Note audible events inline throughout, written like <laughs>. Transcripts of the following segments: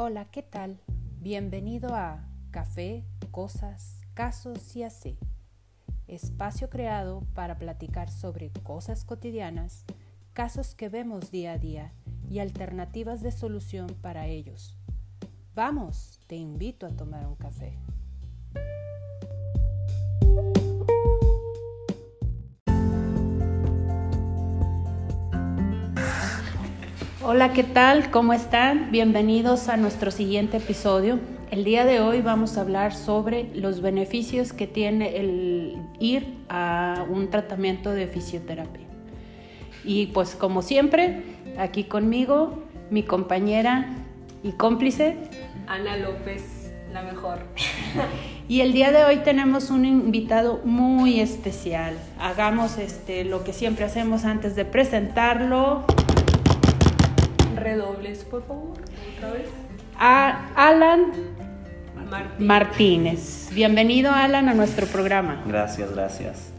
Hola, ¿qué tal? Bienvenido a Café, Cosas, Casos y así. Espacio creado para platicar sobre cosas cotidianas, casos que vemos día a día y alternativas de solución para ellos. Vamos, te invito a tomar un café. Hola, ¿qué tal? ¿Cómo están? Bienvenidos a nuestro siguiente episodio. El día de hoy vamos a hablar sobre los beneficios que tiene el ir a un tratamiento de fisioterapia. Y pues como siempre, aquí conmigo mi compañera y cómplice Ana López, la mejor. <laughs> Y el día de hoy tenemos un invitado muy especial. Hagamos este lo que siempre hacemos antes de presentarlo. Redobles, por favor, otra vez. A Alan Martín. Martínez. Bienvenido Alan a nuestro programa. Gracias, gracias.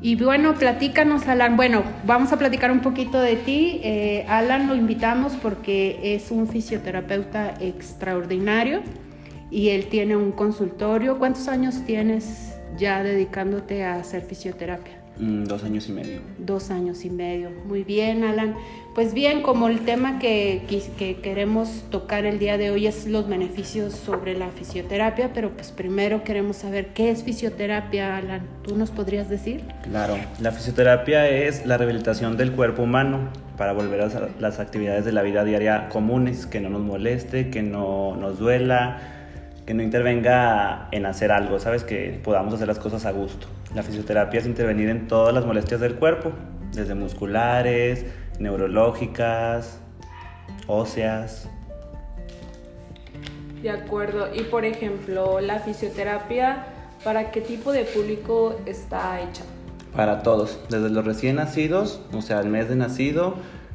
Y bueno, platícanos Alan. Bueno, vamos a platicar un poquito de ti. Eh, Alan lo invitamos porque es un fisioterapeuta extraordinario y él tiene un consultorio. ¿Cuántos años tienes ya dedicándote a hacer fisioterapia? Mm, dos años y medio. Dos años y medio. Muy bien, Alan. Pues bien, como el tema que, queremos tocar el día de hoy es los beneficios sobre la fisioterapia, pero pues primero queremos saber qué es fisioterapia, Alan. ¿Tú nos podrías decir? Claro, la fisioterapia es la rehabilitación del cuerpo humano para volver a las actividades de la vida diaria comunes, que no nos moleste, que no nos duela, que no intervenga en hacer algo, ¿sabes? Que podamos hacer las cosas a gusto. La fisioterapia es intervenir en todas las molestias del cuerpo, desde musculares, neurológicas, óseas. De acuerdo. Y por ejemplo, la fisioterapia, ¿para qué tipo de público está hecha? Para todos, desde los recién nacidos, o sea, el mes de nacido,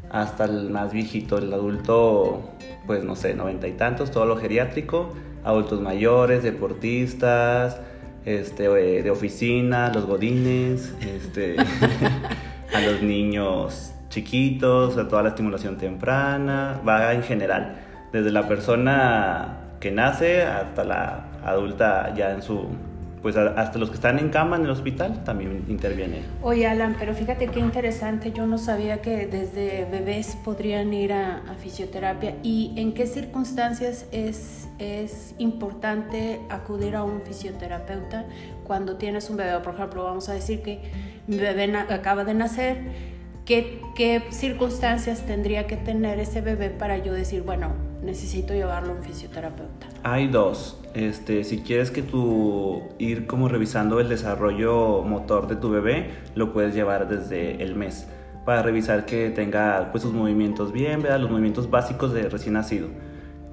hasta el más viejito, el adulto, pues no sé, noventa y tantos, todo lo geriátrico, adultos mayores, deportistas, este, eh, de oficina, los godines, este, <laughs> a los niños chiquitos, a toda la estimulación temprana, va en general, desde la persona que nace hasta la adulta ya en su, pues hasta los que están en cama en el hospital también interviene. Oye, Alan, pero fíjate qué interesante. Yo no sabía que desde bebés podrían ir a, a fisioterapia. ¿Y en qué circunstancias es, es importante acudir a un fisioterapeuta cuando tienes un bebé? Por ejemplo, vamos a decir que mi bebé acaba de nacer. ¿Qué, ¿Qué circunstancias tendría que tener ese bebé para yo decir, bueno, necesito llevarlo a un fisioterapeuta? Hay dos. Este, si quieres que tu ir como revisando el desarrollo motor de tu bebé, lo puedes llevar desde el mes para revisar que tenga pues sus movimientos bien, ¿verdad? los movimientos básicos de recién nacido.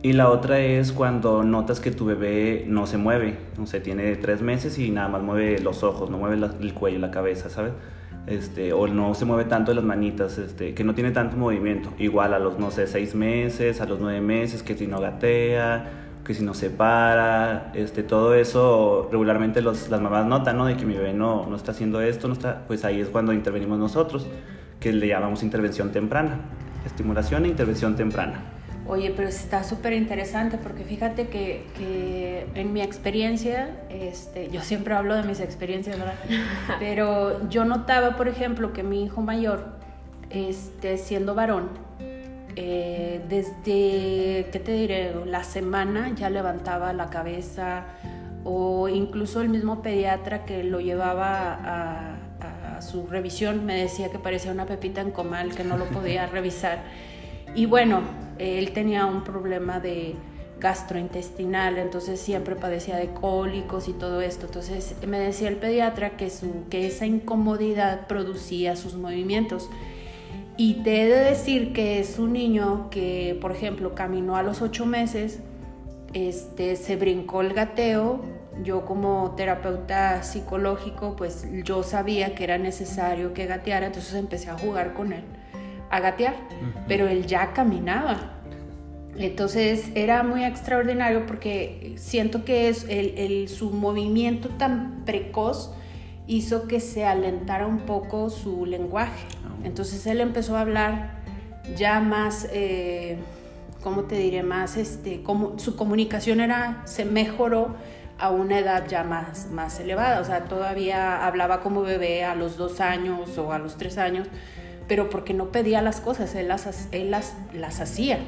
Y la otra es cuando notas que tu bebé no se mueve, o sea, tiene tres meses y nada más mueve los ojos, no mueve la- el cuello, la cabeza, ¿sabes? Este, o no se mueve tanto las manitas, este, que no tiene tanto movimiento. Igual a los, no sé, seis meses, a los nueve meses, que si no gatea, que si no se para, este, todo eso regularmente las mamás notan, ¿no? De que mi bebé no, no está haciendo esto, no está, pues ahí es cuando intervenimos nosotros, que le llamamos intervención temprana, estimulación e intervención temprana. Oye, pero está súper interesante porque fíjate que, que en mi experiencia, este, yo siempre hablo de mis experiencias, ¿verdad? <laughs> Pero yo notaba, por ejemplo, que mi hijo mayor, este, siendo varón, eh, desde, ¿qué te diré? La semana ya levantaba la cabeza o incluso el mismo pediatra que lo llevaba a, a su revisión me decía que parecía una pepita en comal, que no lo podía <laughs> revisar. Y bueno, él tenía un problema de gastrointestinal, entonces siempre padecía de cólicos y todo esto. Entonces me decía el pediatra que, su, que esa incomodidad producía sus movimientos. Y te he de decir que es un niño que, por ejemplo, caminó a los ocho meses, este, se brincó el gateo. Yo como terapeuta psicológico, pues yo sabía que era necesario que gateara, entonces empecé a jugar con él, a gatear, pero él ya caminaba. Entonces era muy extraordinario porque siento que es el, el- su movimiento tan precoz hizo que se alentara un poco su lenguaje. Entonces él empezó a hablar ya más, eh, ¿cómo te diré? Más, este, como, su comunicación era, se mejoró a una edad ya más, más elevada, o sea, todavía hablaba como bebé a los dos años o a los tres años, pero porque no pedía las cosas, él las, él las, las hacía,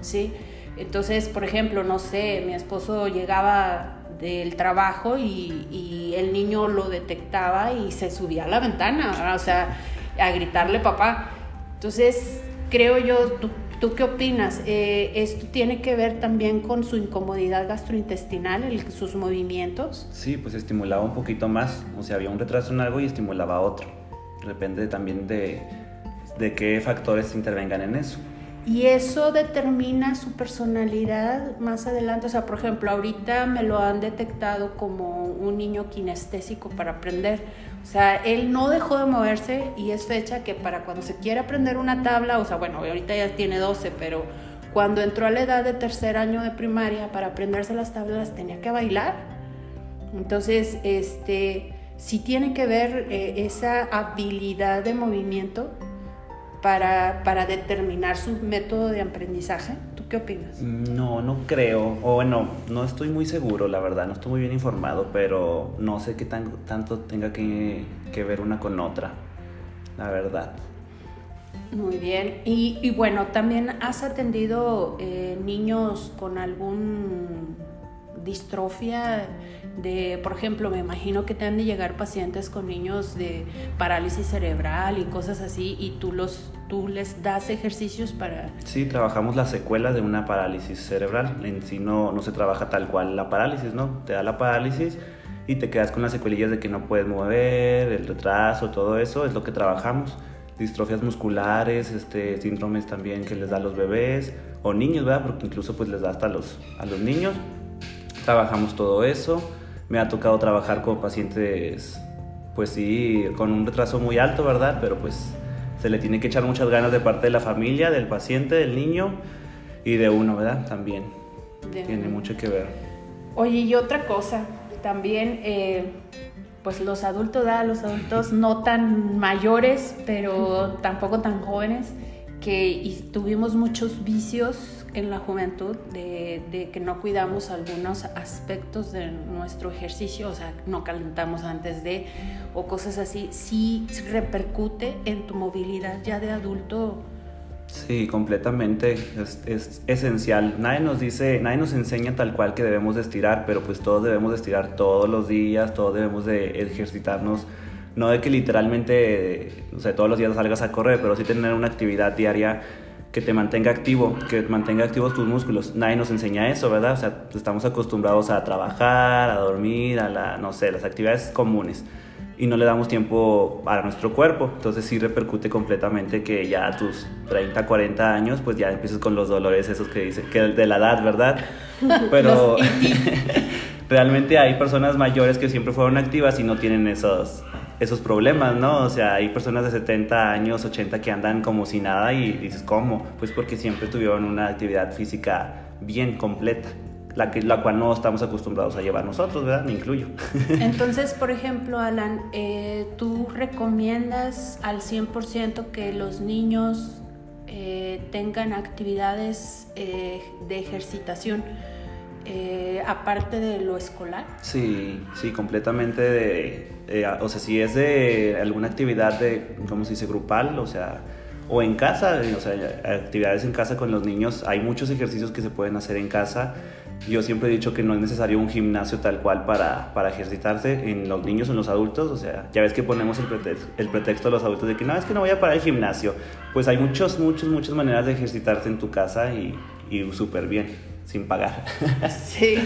¿sí? Entonces, por ejemplo, no sé, mi esposo llegaba del trabajo y, y, el niño lo detectaba y se subía a la ventana, o sea, a gritarle papá. Entonces, creo yo, ¿Tú qué opinas? Eh, ¿Esto tiene que ver también con su incomodidad gastrointestinal, el, sus movimientos? Sí, pues estimulaba un poquito más. O sea, había un retraso en algo y estimulaba otro. Depende también de, de qué factores intervengan en eso. Y eso determina su personalidad más adelante. O sea, por ejemplo, ahorita me lo han detectado como un niño kinestésico para aprender. O sea, él no dejó de moverse y es fecha que para cuando se quiera aprender una tabla, o sea, bueno, ahorita ya tiene 12, pero cuando entró a la edad de tercer año de primaria para aprenderse las tablas tenía que bailar. Entonces, este, sí tiene que ver eh, esa habilidad de movimiento para, para determinar su método de aprendizaje? ¿Tú qué opinas? No, no creo. O bueno, no estoy muy seguro, la verdad. No estoy muy bien informado, pero no sé qué tan, tanto tenga que, que ver una con otra, la verdad. Muy bien. Y, y bueno, también has atendido eh, niños con algún distrofia de, por ejemplo, me imagino que te han de llegar pacientes con niños de parálisis cerebral y cosas así y tú los tú les das ejercicios para Sí, trabajamos la secuela de una parálisis cerebral. En sí no no se trabaja tal cual la parálisis, ¿no? Te da la parálisis y te quedas con las secuelillas de que no puedes mover, el retraso, todo eso es lo que trabajamos. Distrofias musculares, este, síndromes también que les da a los bebés o niños, ¿verdad? Porque incluso pues les da hasta los, a los niños trabajamos todo eso. Me ha tocado trabajar con pacientes, pues sí, con un retraso muy alto, ¿verdad? Pero pues se le tiene que echar muchas ganas de parte de la familia, del paciente, del niño y de uno, ¿verdad? También. tiene mucho que ver. Oye, y otra cosa, también, eh, pues los adultos, ¿verdad? Los adultos no tan mayores, pero tampoco tan jóvenes, que tuvimos muchos vicios en la juventud de, que no cuidamos algunos aspectos de nuestro ejercicio, o sea, no calentamos antes de, o cosas así, sí repercute en tu movilidad ya de adulto. Sí, completamente, es, esencial. Nadie nos dice, nadie nos enseña tal cual que debemos de estirar, pero pues todos debemos de estirar todos los días, todos debemos de ejercitarnos no de que literalmente, o sea, todos los días salgas a correr, pero sí tener una actividad diaria que te mantenga activo, que mantenga activos tus músculos. Nadie nos enseña eso, ¿verdad? O sea, estamos acostumbrados a trabajar, a dormir, a la, no sé, las actividades comunes y no le damos tiempo a nuestro cuerpo. Entonces sí repercute completamente que ya a tus 30, 40 años, pues ya empieces con los dolores esos que dicen, que de la edad, ¿verdad? <laughs> Pero <laughs> realmente hay personas mayores que siempre fueron activas y no tienen esos, esos problemas, ¿no? O sea, hay personas de 70 años, 80 que andan como si nada y dices, ¿cómo? Pues porque siempre tuvieron una actividad física bien completa. La, que, la cual no estamos acostumbrados a llevar nosotros, ¿verdad? Me incluyo. <laughs> Entonces, por ejemplo, Alan, eh, ¿tú recomiendas al 100% que los niños eh, tengan actividades eh, de ejercitación? Eh, aparte de lo escolar? Sí, sí, completamente. De, eh, o sea, si es de alguna actividad de, ¿cómo se dice?, grupal, o sea, o en casa, o sea, actividades en casa con los niños, hay muchos ejercicios que se pueden hacer en casa. Yo siempre he dicho que no es necesario un gimnasio tal cual para, para ejercitarse en los niños o en los adultos. O sea, ya ves que ponemos el pretexto, el pretexto a los adultos de que no, es que no voy a parar el gimnasio. Pues hay muchas, muchas, muchas maneras de ejercitarse en tu casa y, y súper bien sin pagar. <laughs> Sí,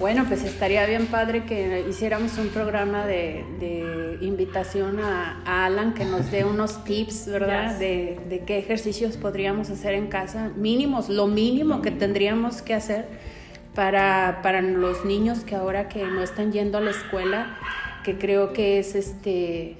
bueno, pues estaría bien padre que hiciéramos un programa de, de invitación a, Alan que nos dé unos tips, ¿verdad? De, de, qué ejercicios podríamos hacer en casa, mínimos, lo mínimo que tendríamos que hacer para, para los niños que ahora que no están yendo a la escuela, que creo que es este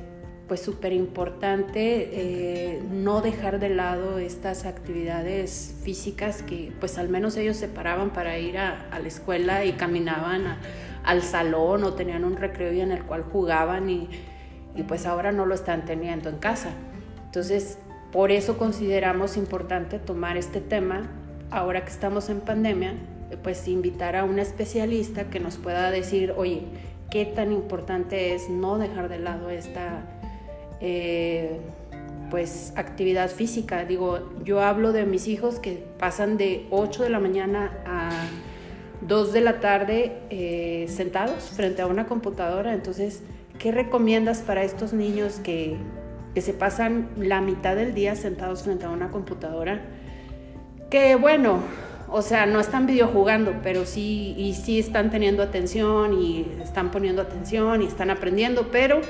pues súper importante eh, no dejar de lado estas actividades físicas que pues al menos ellos se paraban para ir a, la escuela y caminaban al salón o tenían un recreo en el cual jugaban y, y pues ahora no lo están teniendo en casa. Entonces, por eso consideramos importante tomar este tema ahora que estamos en pandemia, pues invitar a un especialista que nos pueda decir, oye, qué tan importante es no dejar de lado esta eh, pues actividad física. Digo, yo hablo de mis hijos que pasan de 8 de la mañana a 2 de la tarde eh, sentados frente a una computadora. Entonces, ¿qué recomiendas para estos niños que, que se pasan la mitad del día sentados frente a una computadora? Que bueno, o sea, no están videojugando, pero sí, y sí están teniendo atención y están poniendo atención y están aprendiendo, pero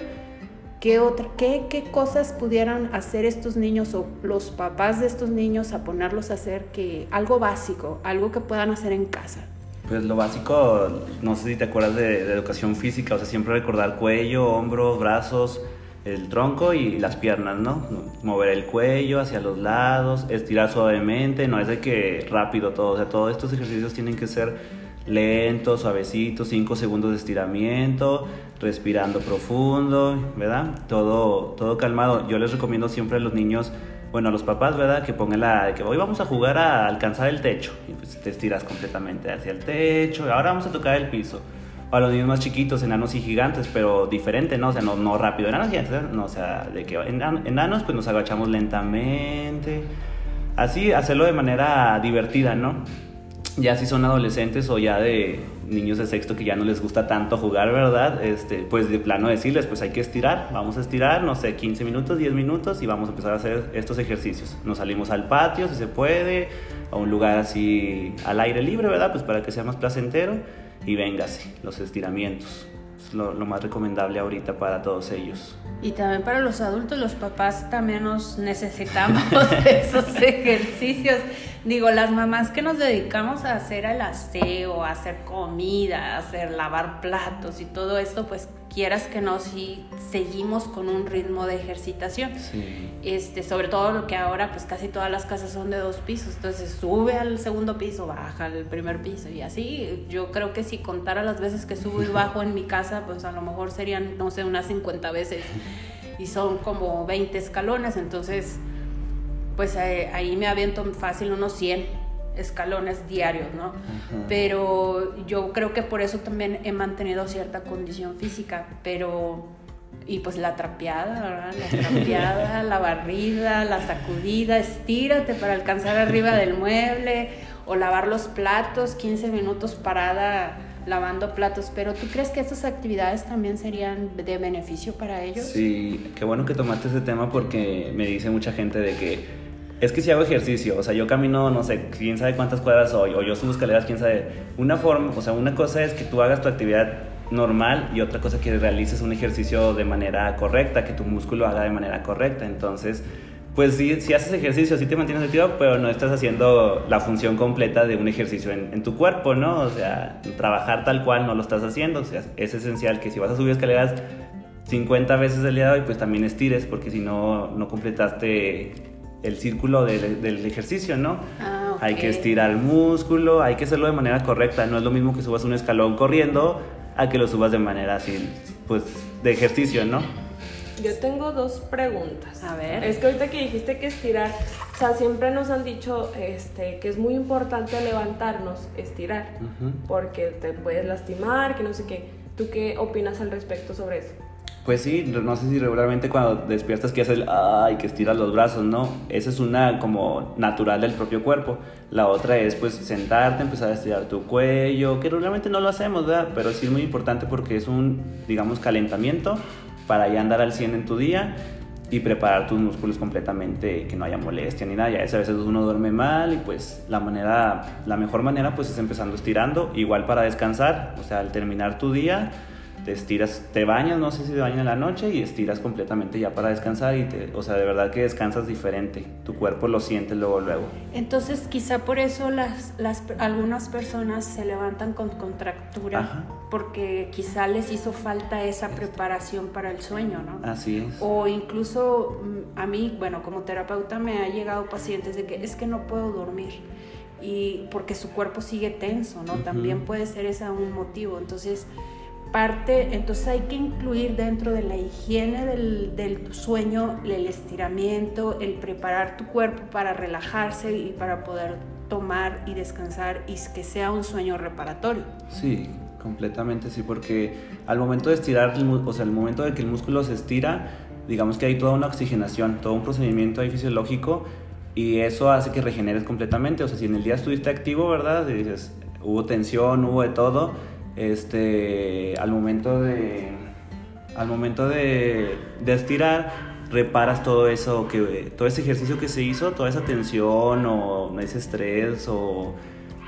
¿qué, otra, qué, qué cosas pudieran hacer estos niños o los papás de estos niños a ponerlos a hacer que algo básico, algo que puedan hacer en casa? Pues lo básico, no sé si te acuerdas de, de educación física, o sea, siempre recordar cuello, hombros, brazos, el tronco y las piernas, ¿no? Mover el cuello hacia los lados, estirar suavemente, no es de que rápido todo, o sea, todos estos ejercicios tienen que ser lentos, suavecitos, 5 segundos de estiramiento, respirando profundo, ¿verdad? Todo, todo calmado. Yo les recomiendo siempre a los niños, bueno, a los papás, ¿verdad? Que pongan la que hoy vamos a jugar a alcanzar el techo y pues te estiras completamente hacia el techo, y ahora vamos a tocar el piso para los niños más chiquitos, enanos y gigantes, pero diferente, ¿no? O sea, no, no rápido, enanos y gigantes, no, o sea, de que enanos pues nos agachamos lentamente, así hacerlo de manera divertida, ¿no? Ya si son adolescentes o ya de niños de sexto que ya no les gusta tanto jugar, ¿verdad? Este, pues de plano decirles, pues hay que estirar, vamos a estirar, no sé, 15 minutos, 10 minutos y vamos a empezar a hacer estos ejercicios. Nos salimos al patio si se puede, a un lugar así al aire libre, ¿verdad? Pues para que sea más placentero y véngase, los estiramientos. Es lo, lo, más recomendable ahorita para todos ellos. Y también para los adultos, los papás también nos necesitamos <laughs> de esos ejercicios. Digo, las mamás que nos dedicamos a hacer el aseo, a hacer comida, a hacer lavar platos y todo esto, pues quieras que no, si seguimos con un ritmo de ejercitación. Sí. Este, sobre todo lo que ahora, pues casi todas las casas son de dos pisos, entonces sube al segundo piso, baja al primer piso y así. Yo creo que si contara las veces que subo y <laughs> bajo en mi casa, pues a lo mejor serían, no sé, unas 50 veces y son como 20 escalones, entonces pues eh, ahí me aviento fácil unos 100 escalones diarios, ¿no? Ajá. Pero yo creo que por eso también he mantenido cierta condición física, pero y pues la trapeada, ¿verdad? La <laughs> trapeada, la barrida, la sacudida, estírate para alcanzar arriba <laughs> del mueble o lavar los platos, 15 minutos parada lavando platos, pero ¿tú crees que estas actividades también serían de beneficio para ellos? Sí, qué bueno que tomaste ese tema porque me dice mucha gente de que es que si hago ejercicio, o sea, yo camino, no sé, quién sabe cuántas cuadras hoy, o yo subo escaleras, quién sabe. Una forma, o sea, una cosa es que tú hagas tu actividad normal y otra cosa que realices un ejercicio de manera correcta, que tu músculo haga de manera correcta. Entonces, pues sí, si haces ejercicio, sí te mantienes activo, pero no estás haciendo la función completa de un ejercicio en, en, tu cuerpo, ¿no? O sea, trabajar tal cual no lo estás haciendo. O sea, es esencial que si vas a subir escaleras 50 veces el día de hoy, pues también estires, porque si no, no completaste el círculo de, del ejercicio, ¿no? Ah, okay. Hay que estirar el músculo, hay que hacerlo de manera correcta. No es lo mismo que subas un escalón corriendo a que lo subas de manera así, pues, de ejercicio, ¿no? Yo tengo dos preguntas. A ver. Es que ahorita que dijiste que estirar, o sea, siempre nos han dicho este, que es muy importante levantarnos, estirar, uh -huh. porque te puedes lastimar, que no sé qué. ¿Tú qué opinas al respecto sobre eso? Pues sí, no sé si regularmente cuando despiertas que haces el ay, que estiras los brazos, ¿no? Esa es una como natural del propio cuerpo. La otra es pues sentarte, empezar a estirar tu cuello, que regularmente no lo hacemos, ¿verdad? Pero sí es muy importante porque es un, digamos, calentamiento para ya andar al 100 en tu día y preparar tus músculos completamente, que no haya molestia ni nada. Ya a veces uno duerme mal y pues la manera, la mejor manera pues es empezando estirando, igual para descansar, o sea, al terminar tu día te estiras, te bañas, no sé si te bañas en la noche y estiras completamente ya para descansar y te, o sea, de verdad que descansas diferente, tu cuerpo lo siente luego luego. Entonces, quizá por eso las, las algunas personas se levantan con contractura Ajá. porque quizá les hizo falta esa preparación para el sueño, ¿no? Así es. O incluso mm, a mí, bueno, como terapeuta me ha llegado pacientes de que es que no puedo dormir y porque su cuerpo sigue tenso, ¿no? Uh -huh. También puede ser ese un motivo. Entonces, parte, entonces hay que incluir dentro de la higiene del, sueño el estiramiento, el preparar tu cuerpo para relajarse y para poder tomar y descansar y que sea un sueño reparatorio. Sí, completamente sí, porque al momento de estirar, o sea, al momento de que el músculo se estira, digamos que hay toda una oxigenación, todo un procedimiento ahí fisiológico y eso hace que regeneres completamente. O sea, si en el día estuviste activo, ¿verdad? Dices, hubo tensión, hubo de todo, este, al momento de, al momento de, de estirar, reparas todo eso, que, todo ese ejercicio que se hizo, toda esa tensión o ese estrés o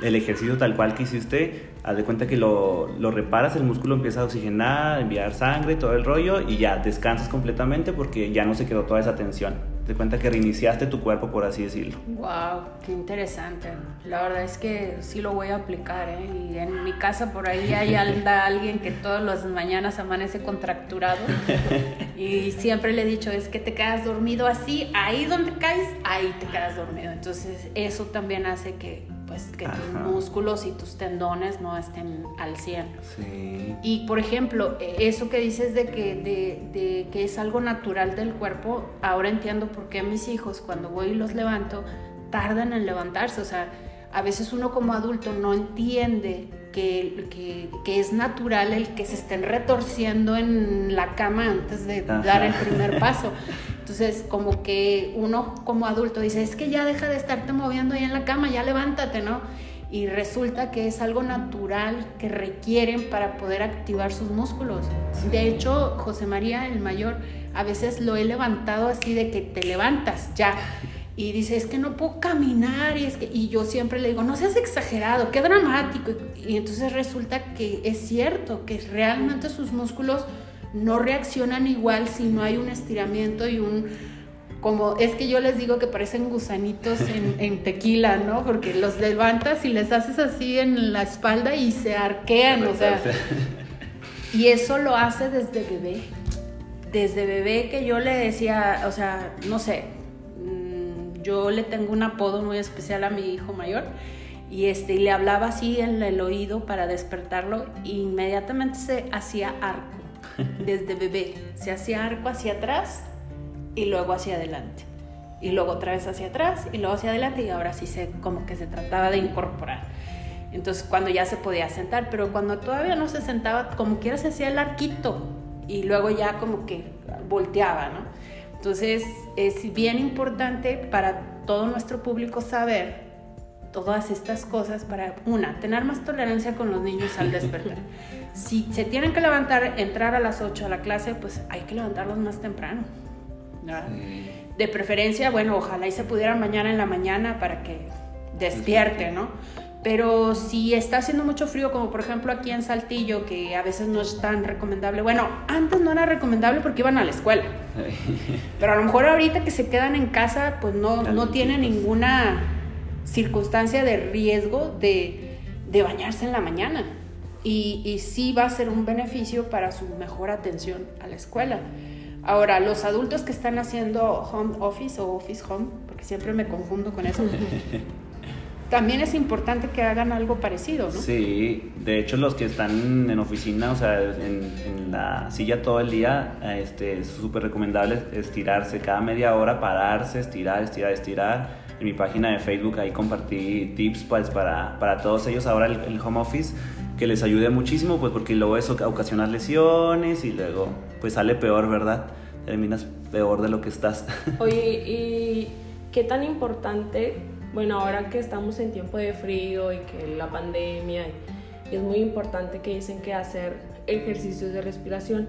el ejercicio tal cual que hiciste, haz de cuenta que lo, lo, reparas, el músculo empieza a oxigenar, enviar sangre, todo el rollo y ya descansas completamente porque ya no se quedó toda esa tensión. Te cuenta que reiniciaste tu cuerpo, por así decirlo. Wow, qué interesante. La verdad es que sí lo voy a aplicar, ¿eh? Y en mi casa por ahí hay <laughs> anda alguien que todas las mañanas amanece contracturado <laughs> y siempre le he dicho es que te quedas dormido así, ahí donde caes, ahí te quedas dormido. Entonces eso también hace que pues que tus músculos y tus tendones no estén al 100. Sí. Y por ejemplo, e, eso que dices de que, de, que es algo natural del cuerpo, ahora entiendo por qué mis hijos cuando voy y los levanto tardan en levantarse. O sea, a veces uno como adulto no entiende que, que, que, es natural el que se estén retorciendo en la cama antes de dar el primer paso. Entonces, como que uno como adulto dice, es que ya deja de estarte moviendo ahí en la cama, ya levántate, ¿no? Y resulta que es algo natural que requieren para poder activar sus músculos. De hecho, José María, el mayor, a veces lo he levantado así de que te levantas ya. Y dice, es que no puedo caminar. Y, es que, y yo siempre le digo, no seas exagerado, qué dramático. Y, y entonces resulta que es cierto, que realmente sus músculos no reaccionan igual si no hay un estiramiento y un como es que yo les digo que parecen gusanitos en, <laughs> tequila, ¿no? Porque los levantas y les haces así en la espalda y se arquean, o sea. Y eso lo hace desde bebé. Desde bebé que yo le decía, o sea, no sé, yo le tengo un apodo muy especial a mi hijo mayor y este y le hablaba así en el oído para despertarlo e inmediatamente se hacía arco <laughs> desde bebé. Se hacía arco hacia atrás y luego hacia adelante. Y luego otra vez hacia atrás y luego hacia adelante y ahora sí se como que se trataba de incorporar. Entonces cuando ya se podía sentar, pero cuando todavía no se sentaba, como quiera se hacía el arquito y luego ya como que volteaba, ¿no? Entonces es bien importante para todo nuestro público saber todas estas cosas para, una, tener más tolerancia con los niños al despertar. <laughs> si se tienen que levantar, entrar a las 8 a la clase, pues hay que levantarlos más temprano. De preferencia, bueno, ojalá y se pudieran mañana en la mañana para que despierte, ¿no? Pero si está haciendo mucho frío, como por ejemplo aquí en Saltillo, que a veces no es tan recomendable, bueno, antes no era recomendable porque iban a la escuela, <laughs> pero a lo mejor ahorita que se quedan en casa, pues no, no tienen ninguna circunstancia de riesgo de, de bañarse en la mañana y, y sí va a ser un beneficio para su mejor atención a la escuela. Ahora, los adultos que están haciendo home office o office home, porque siempre me confundo con eso, <laughs> también es importante que hagan algo parecido, ¿no? Sí, de hecho los que están en oficina, o sea, en, en la silla todo el día, este, es súper recomendable estirarse cada media hora, pararse, estirar, estirar, estirar. En mi página de Facebook ahí compartí tips pues, para, para todos ellos ahora el, el home office que les ayude muchísimo, pues porque luego eso ocasiona lesiones y luego pues sale peor, ¿verdad? Terminas peor de lo que estás. Oye, ¿y qué tan importante, bueno, ahora que estamos en tiempo de frío y que la pandemia, y es muy importante que dicen que hacer ejercicios de respiración,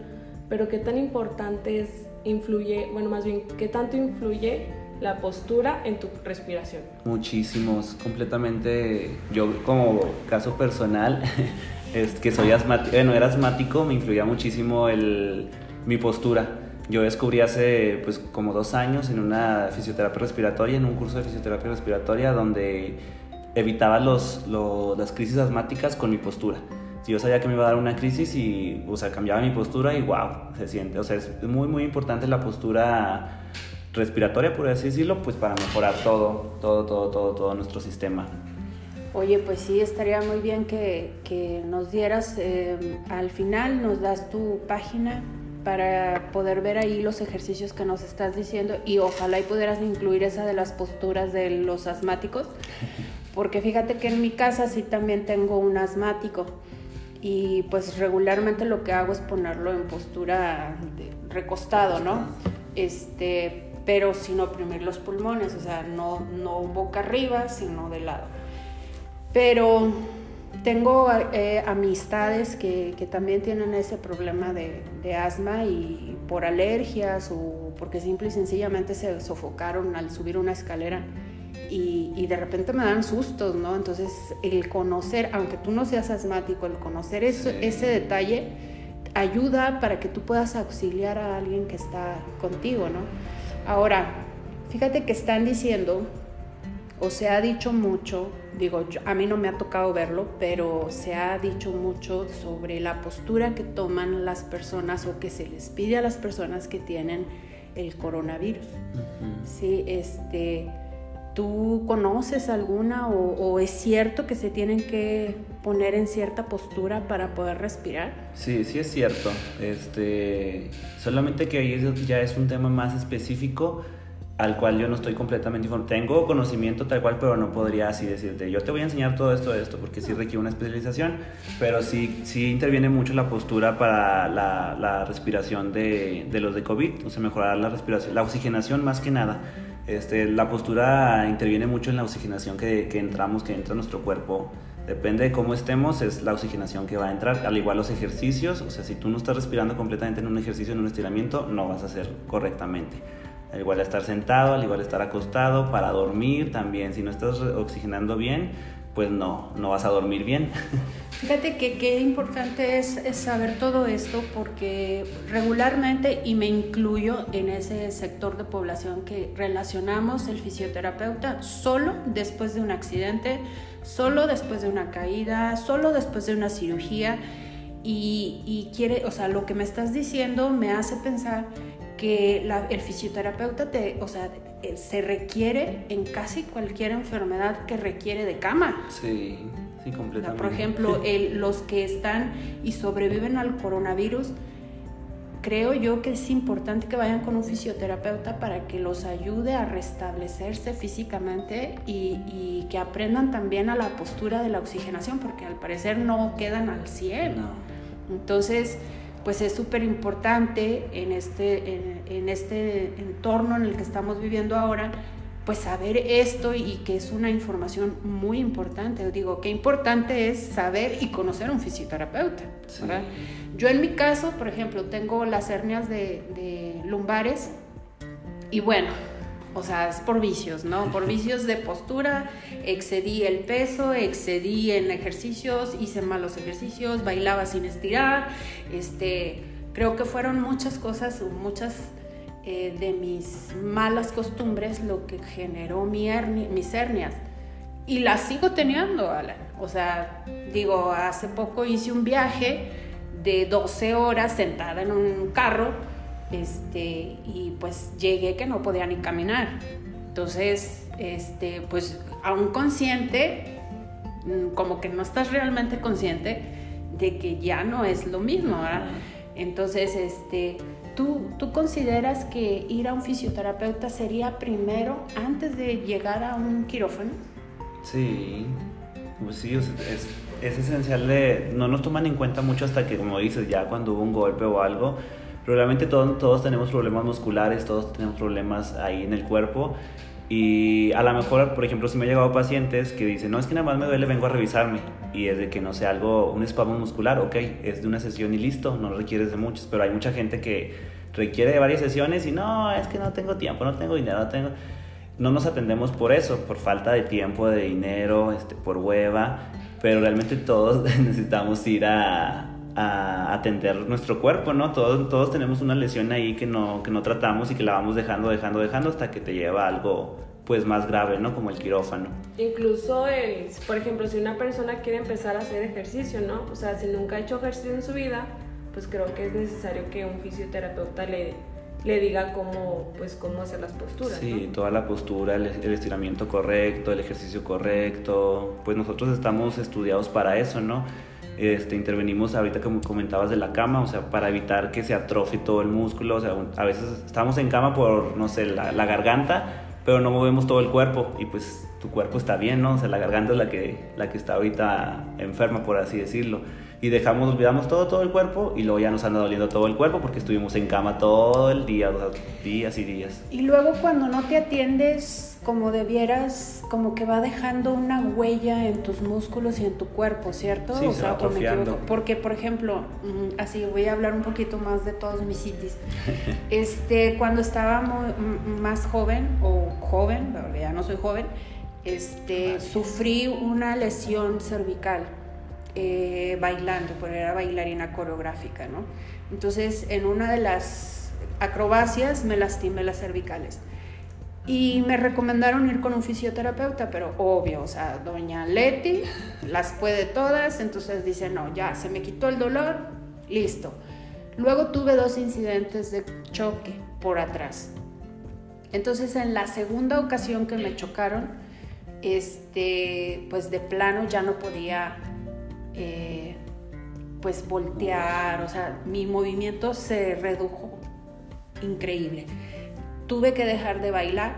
pero qué tan importante es, influye, bueno, más bien, qué tanto influye la postura en tu respiración? Muchísimos, completamente. Yo como caso personal, <laughs> es que soy asmático, bueno, era asmático, me influía muchísimo el, mi postura. Yo descubrí hace pues como dos años en una fisioterapia respiratoria, en un curso de fisioterapia respiratoria donde evitaba los, las crisis asmáticas con mi postura. Si yo sabía que me iba a dar una crisis y, o sea, cambiaba mi postura y wow, se siente. O sea, es muy, muy importante la postura respiratoria, por así decirlo, pues para mejorar todo, todo, todo, todo, todo nuestro sistema. Oye, pues sí, estaría muy bien que, que nos dieras, eh, al final nos das tu página para poder ver ahí los ejercicios que nos estás diciendo y ojalá y pudieras incluir esa de las posturas de los asmáticos, porque fíjate que en mi casa sí también tengo un asmático y pues regularmente lo que hago es ponerlo en postura de recostado, ¿no? Este, pero sin oprimir los pulmones, o sea, no, no boca arriba, sino de lado. Pero tengo eh, amistades que, que, también tienen ese problema de, de, asma y por alergias o porque simple y sencillamente se sofocaron al subir una escalera y, de repente me dan sustos, ¿no? Entonces, el conocer, aunque tú no seas asmático, el conocer ese detalle ayuda para que tú puedas auxiliar a alguien que está contigo, ¿no? Ahora, fíjate que están diciendo, o se ha dicho mucho, digo, a mí no me ha tocado verlo, pero se ha dicho mucho sobre la postura que toman las personas o que se les pide a las personas que tienen el coronavirus. Sí, este ¿Tú conoces alguna o, es cierto que se tienen que poner en cierta postura para poder respirar? Sí, sí es cierto. Este, solamente que ahí ya es un tema más específico al cual yo no estoy completamente informado. Tengo conocimiento tal cual, pero no podría así decirte, yo te voy a enseñar todo esto, esto, porque sí requiere una especialización, pero sí, sí interviene mucho la postura para la, la respiración de, de, los de COVID, o sea, mejorar la respiración, la oxigenación más que nada. Este, la postura interviene mucho en la oxigenación que, que entramos, que entra en nuestro cuerpo. Depende de cómo estemos, es la oxigenación que va a entrar. Al igual los ejercicios, o sea, si tú no estás respirando completamente en un ejercicio, en un estiramiento, no vas a hacer correctamente. Al igual estar sentado, al igual estar acostado, para dormir también. Si no estás oxigenando bien, pues no, no vas a dormir bien. <laughs> Fíjate que qué importante es, saber todo esto porque regularmente, y me incluyo en ese sector de población que relacionamos el fisioterapeuta solo después de un accidente, solo después de una caída, solo después de una cirugía. Y, y quiere, o sea, lo que me estás diciendo me hace pensar que el fisioterapeuta te, o sea, eh, se requiere en casi cualquier enfermedad que requiere de cama. Sí, sí, completamente. por ejemplo, <laughs> los que están y sobreviven al coronavirus, creo yo que es importante que vayan con un fisioterapeuta para que los ayude a restablecerse físicamente y, y que aprendan también a la postura de la oxigenación, porque al parecer no quedan al 100. Entonces, pues es súper importante en este, en, este entorno en el que estamos viviendo ahora, pues saber esto y que es una información muy importante. Digo, qué importante es saber y conocer a un fisioterapeuta. Yo en mi caso, por ejemplo, tengo las hernias de, de lumbares y bueno, o sea, es por vicios, ¿no? Por <laughs> vicios de postura, excedí el peso, excedí en ejercicios, hice malos ejercicios, bailaba sin estirar, este, creo que fueron muchas cosas, muchas eh, de mis malas costumbres lo que generó mi mis hernias. Y las sigo teniendo, Alan. O sea, digo, hace poco hice un viaje de 12 horas sentada en un carro este, y pues llegué que no podía ni caminar. Entonces, este, pues aún consciente, mm, como que no estás realmente consciente de que ya no es lo mismo, Entonces, este, ¿tú, ¿tú consideras que ir a un fisioterapeuta sería primero antes de llegar a un quirófano? Sí, pues sí, es, es esencial de, no nos toman en cuenta mucho hasta que, como dices, ya cuando hubo un golpe o algo, Probablemente todos, todos tenemos problemas musculares, todos tenemos problemas ahí en el cuerpo. Y a lo mejor, por ejemplo, si me han llegado pacientes que dicen, no, es que nada más me duele, vengo a revisarme. Y es de que no sé, algo, un espasmo muscular, ok, es de una sesión y listo, no requieres de muchos. Pero hay mucha gente que requiere de varias sesiones y no, es que no tengo tiempo, no tengo dinero, no tengo... No nos atendemos por eso, por falta de tiempo, de dinero, este, por hueva. Pero realmente todos <laughs> necesitamos ir a, a atender nuestro cuerpo, ¿no? Todos, todos tenemos una lesión ahí que no, que no tratamos y que la vamos dejando, dejando, dejando hasta que te lleva a algo pues más grave, ¿no? Como el quirófano. Incluso, el, por ejemplo, si una persona quiere empezar a hacer ejercicio, ¿no? O sea, si nunca ha hecho ejercicio en su vida, pues creo que es necesario que un fisioterapeuta le, le diga cómo, pues, cómo hacer las posturas. Sí, toda la postura, el, el, estiramiento correcto, el ejercicio correcto. Pues nosotros estamos estudiados para eso, ¿no? Este, intervenimos ahorita como comentabas de la cama, o sea, para evitar que se atrofie todo el músculo, o sea, a veces estamos en cama por, no sé, la, garganta, pero no movemos todo el cuerpo y pues tu cuerpo está bien, ¿no? O sea, la garganta es la que, la que está ahorita enferma, por así decirlo y dejamos, olvidamos todo, todo el cuerpo y luego ya nos anda doliendo todo el cuerpo porque estuvimos en cama todo el día, días y días. Y luego cuando no te atiendes como debieras, como que va dejando una huella en tus músculos y en tu cuerpo, ¿cierto? Sí, o sea, Porque, por ejemplo, mm, así voy a hablar un poquito más de todos mis citis. <laughs> este, cuando estaba más joven, o joven, ya no soy joven, este, sufrí una lesión cervical eh, bailando, porque era bailarina coreográfica, ¿no? Entonces, en una de las acrobacias me lastimé las cervicales. Y me recomendaron ir con un fisioterapeuta, pero obvio, o sea, doña Leti las puede todas, entonces dice, no, ya se me quitó el dolor, listo. Luego tuve dos incidentes de choque por atrás. Entonces, en la segunda ocasión que me chocaron, este, pues de plano ya no podía eh, pues voltear, o sea, mi movimiento se redujo increíble. Tuve que dejar de bailar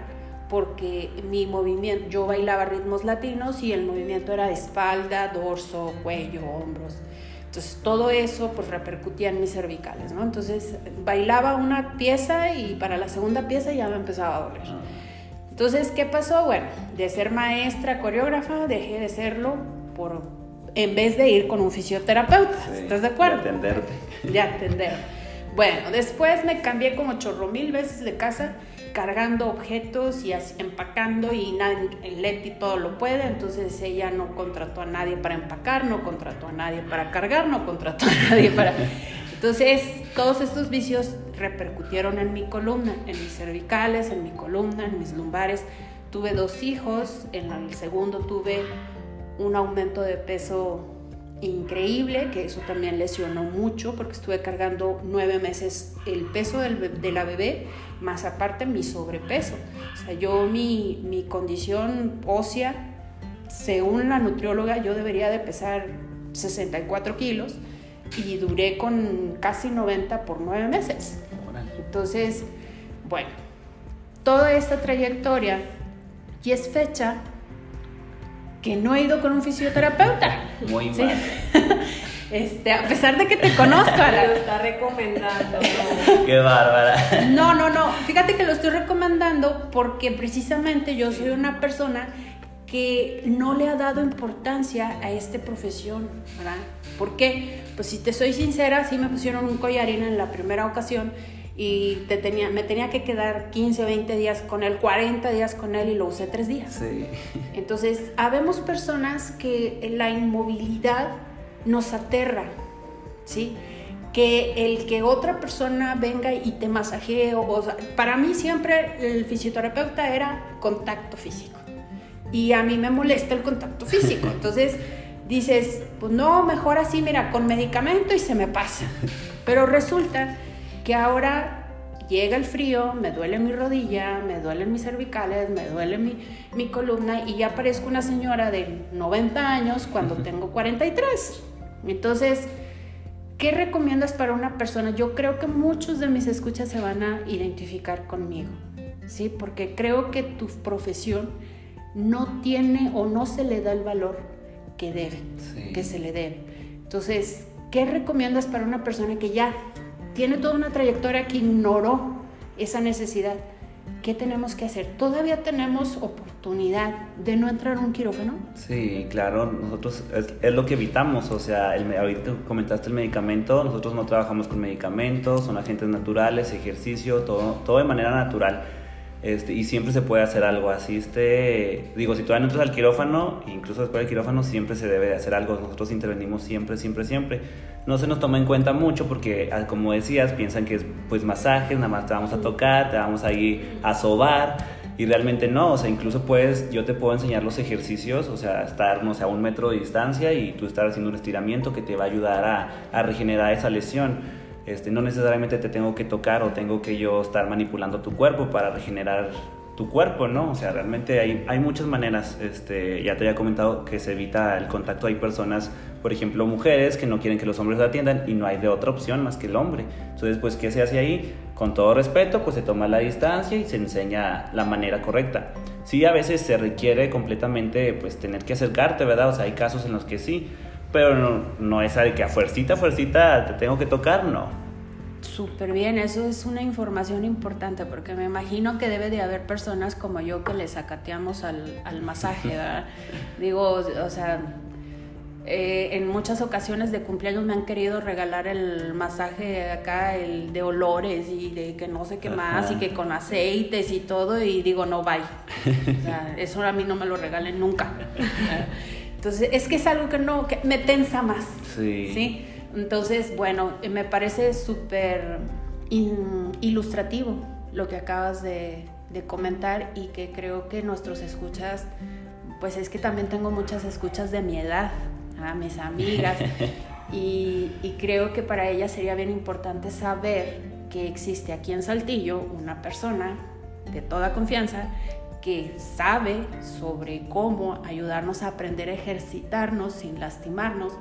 porque mi movimiento, yo bailaba ritmos latinos y el movimiento era de espalda, dorso, cuello, hombros. Entonces todo eso pues repercutía en mis cervicales, ¿no? Entonces bailaba una pieza y para la segunda pieza ya me empezaba a doler. Entonces, ¿qué pasó? Bueno, de ser maestra coreógrafa dejé de serlo por en vez de ir con un fisioterapeuta. ¿Estás de acuerdo? De atenderte. De atender. Bueno, después me cambié como chorro mil veces de casa cargando objetos y empacando y nadie, Leti todo lo puede, entonces ella no contrató a nadie para empacar, no contrató a nadie para cargar, no contrató a nadie para... <laughs> Entonces todos estos vicios repercutieron en mi columna, en mis cervicales, en mi columna, en mis lumbares. Tuve dos hijos, en el segundo tuve un aumento de peso increíble, que eso también lesionó mucho porque estuve cargando nueve meses el peso de la bebé, más aparte mi sobrepeso. O sea, yo mi, mi condición ósea, según la nutrióloga, yo debería de pesar 64 kilos y duré con casi 90 por nueve meses. Entonces, bueno, toda esta trayectoria y es fecha que no he ido con un fisioterapeuta. Muy mal. <laughs> Este, a pesar de que te conozco, lo está recomendando. Qué bárbara. No, no, no. Fíjate que lo estoy recomendando porque precisamente yo soy una persona que no le ha dado importancia a esta profesión, ¿verdad? ¿Por qué? Pues si te soy sincera, sí me pusieron un collarín en la primera ocasión y te tenía, me tenía que quedar 15, 20 días con él, 40 días con él y lo usé 3 días. Sí. Entonces, habemos personas que la inmovilidad nos aterra, ¿sí? Que el que otra persona venga y te masajee, o, para mí siempre el fisioterapeuta era contacto físico. Y a mí me molesta el contacto físico. <laughs> Entonces, dices, pues no, mejor así, mira, con medicamento y se me pasa. Pero resulta que ahora llega el frío, me duele mi rodilla, me duelen mis cervicales, me duele mi, mi columna y ya parezco una señora de 90 años cuando tengo 43. Entonces, ¿qué recomiendas para una persona? Yo creo que muchos de mis escuchas se van a identificar conmigo, ¿sí? Porque creo que tu profesión no tiene o no se le da el valor que debe, que se le debe. Entonces, ¿qué recomiendas para una persona que ya tiene toda una trayectoria que ignoró esa necesidad. ¿Qué tenemos que hacer? ¿Todavía tenemos oportunidad de no entrar a un quirófano? Sí, claro, nosotros es, lo que evitamos, o sea, el, ahorita comentaste el medicamento, nosotros no trabajamos con medicamentos, son agentes naturales, ejercicio, todo, todo de manera natural. Este, y siempre se puede hacer algo así. Este, digo, si todavía no entras al quirófano, incluso después del quirófano, siempre se debe de hacer algo. Nosotros intervenimos siempre, siempre, siempre. No se nos toma en cuenta mucho porque, ah, como decías, piensan que es pues masaje, nada más te vamos a tocar, te vamos a ir a sobar. Y realmente no, o sea, incluso puedes, yo te puedo enseñar los ejercicios, o sea, estar, no sé, a un metro de distancia y tú estar haciendo un estiramiento que te va a ayudar a, a regenerar esa lesión. Este, no necesariamente te tengo que tocar o tengo que yo estar manipulando tu cuerpo para regenerar tu cuerpo, ¿no? O sea, realmente hay, hay muchas maneras, este, ya te había comentado que se evita el contacto, hay personas, por ejemplo, mujeres que no quieren que los hombres la atiendan y no hay de otra opción más que el hombre. Entonces, pues, ¿qué se hace ahí? Con todo respeto, pues se toma la distancia y se enseña la manera correcta. Sí, a veces se requiere completamente, pues, tener que acercarte, ¿verdad? O sea, hay casos en los que sí, pero no, no es de que a fuercita, fuercita te tengo que tocar, no Súper bien, eso es una información importante porque me imagino que debe de haber personas como yo que le sacateamos al, al masaje, <laughs> ¿verdad? Digo, o sea, eh, en muchas ocasiones de cumpleaños me han querido regalar el masaje acá, el de olores y de que no sé qué más y que con aceites y todo y digo, no, bye. O sea, <laughs> eso a mí no me lo regalen nunca. <laughs> Entonces, es que es algo que no, que me tensa más. Sí. ¿sí? Entonces, bueno, eh, me parece súper ilustrativo lo que acabas de, comentar y que creo que nuestros escuchas, pues es que también tengo muchas escuchas de mi edad, a mis amigas, <laughs> y, y creo que para ellas sería bien importante saber que existe aquí en Saltillo una persona de toda confianza que sabe sobre cómo ayudarnos a aprender a ejercitarnos sin lastimarnos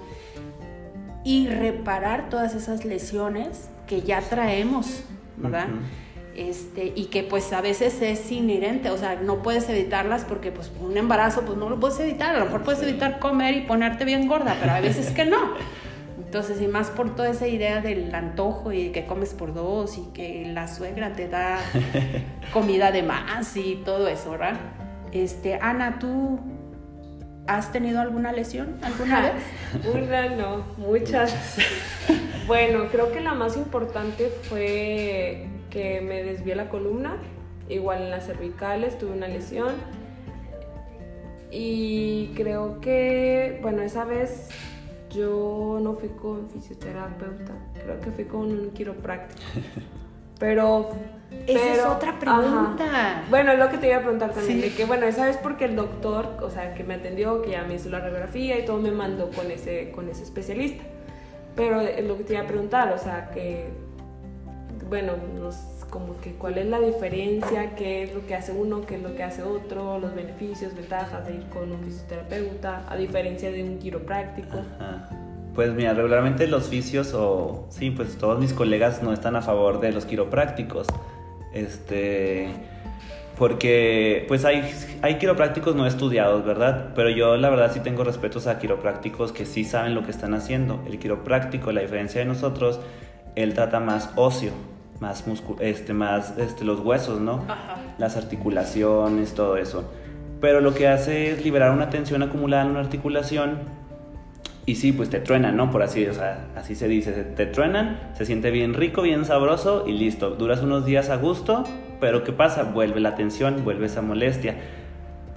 y reparar todas esas lesiones que ya traemos, ¿verdad? Este, y que pues a veces es inherente, o sea, no puedes evitarlas porque pues un embarazo pues no lo puedes evitar, a lo mejor puedes evitar comer y ponerte bien gorda, pero a veces que no. Entonces, y más por toda esa idea del antojo y que comes por dos y que la suegra te da <laughs> comida de más y todo eso, ¿verdad? Este, Ana, tú ¿Has tenido alguna lesión alguna vez? <laughs> Una no, muchas. <laughs> bueno, creo que la más importante fue que me desvié la columna, igual en las cervicales tuve una lesión. Y creo que, bueno, esa vez yo no fui con fisioterapeuta, creo que fui con un quiropráctico. <laughs> Pero esa es otra pregunta. Bueno, es lo que te iba a preguntar también, de que bueno, esa vez porque el doctor, o sea, que me atendió, que ya me hizo la radiografía y todo, me mandó con ese, con ese especialista. Pero es lo que te iba a preguntar, o sea, que, bueno, como que cuál es la diferencia, qué es lo que hace uno, qué es lo que hace otro, los beneficios, ventajas de ir con un fisioterapeuta, a diferencia de un quiropráctico. Pues mira, regularmente los fisios o sí, pues todos mis colegas no están a favor de los quiroprácticos. Este porque pues hay, hay quiroprácticos no estudiados, ¿verdad? Pero yo la verdad sí tengo respetos a quiroprácticos que sí saben lo que están haciendo. El quiropráctico, la diferencia de nosotros, él trata más óseo, más este, más este, los huesos, ¿no? Las articulaciones, todo eso. Pero lo que hace es liberar una tensión acumulada en una articulación y sí, pues te truenan, ¿no? Por así, o sea, así se dice, te truenan, se siente bien rico, bien sabroso y listo. Duras unos días a gusto, pero ¿qué pasa? Vuelve la tensión, vuelve esa molestia.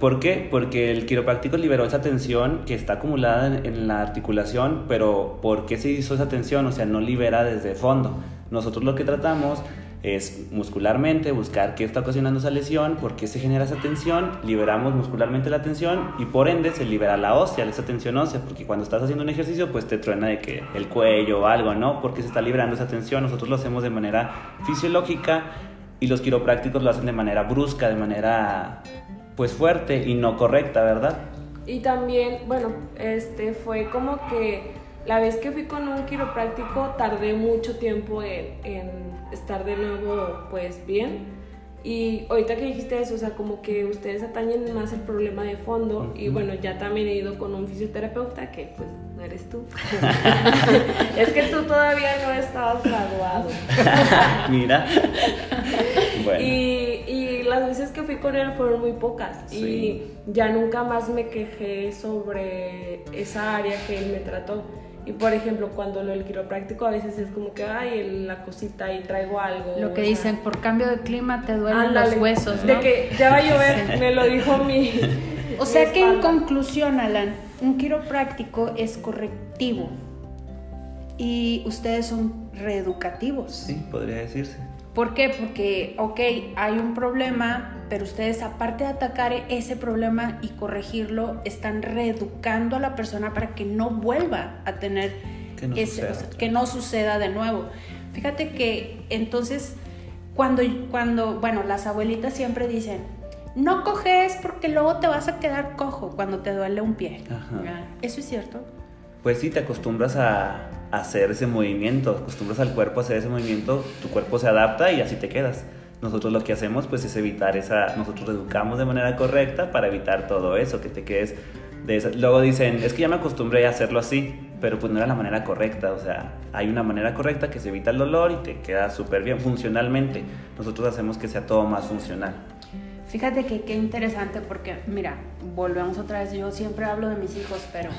¿Por qué? Porque el quiropráctico liberó esa tensión que está acumulada en, en, la articulación, pero ¿por qué se hizo esa tensión? O sea, no libera desde fondo. Nosotros lo que tratamos es muscularmente buscar qué está ocasionando esa lesión, por qué se genera esa tensión, liberamos muscularmente la tensión y por ende se libera la ósea, esa tensión ósea, porque cuando estás haciendo un ejercicio pues te truena de que el cuello o algo, ¿no? Porque se está liberando esa tensión, nosotros lo hacemos de manera fisiológica y los quiroprácticos lo hacen de manera brusca, de manera pues fuerte y no correcta, ¿verdad? Y también, bueno, este fue como que la vez que fui con un quiropráctico tardé mucho tiempo en, estar de nuevo pues bien. Y ahorita que dijiste eso, o sea, como que ustedes atañen más el problema de fondo. Y bueno, ya también he ido con un fisioterapeuta que pues no eres tú. <laughs> es que tú todavía no estabas graduado. <laughs> Mira. bueno. Y, y, las veces que fui con él fueron muy pocas. Y ya nunca más me quejé sobre esa área que él me trató. Y por ejemplo, cuando lo del quiropráctico a veces es como que, ay, la cosita y traigo algo. Lo que dicen, por cambio de clima te duelen los huesos, ¿no? De que ya va a llover, me lo dijo mi. O sea que en conclusión, Alan, un quiropráctico es correctivo y ustedes son reeducativos. Sí, podría decirse. ¿Por qué? Porque, ok, hay un problema, pero ustedes aparte de atacar ese problema y corregirlo, están reeducando a la persona para que no vuelva a tener que no, ese, suceda. que no suceda de nuevo. Fíjate que entonces, cuando, cuando, bueno, las abuelitas siempre dicen, no coges porque luego te vas a quedar cojo cuando te duele un pie. ¿Eso es cierto? Pues sí, te acostumbras a, hacer ese movimiento, acostumbras al cuerpo a hacer ese movimiento, tu cuerpo se adapta y así te quedas. Nosotros lo que hacemos pues es evitar esa, nosotros educamos de manera correcta para evitar todo eso, que te quedes de esa. Luego dicen, es que ya me acostumbré a hacerlo así, pero pues no era la manera correcta, o sea, hay una manera correcta que se evita el dolor y te queda súper bien funcionalmente. Nosotros hacemos que sea todo más funcional. Fíjate que qué interesante porque, mira, volvemos otra vez, yo siempre hablo de mis hijos, pero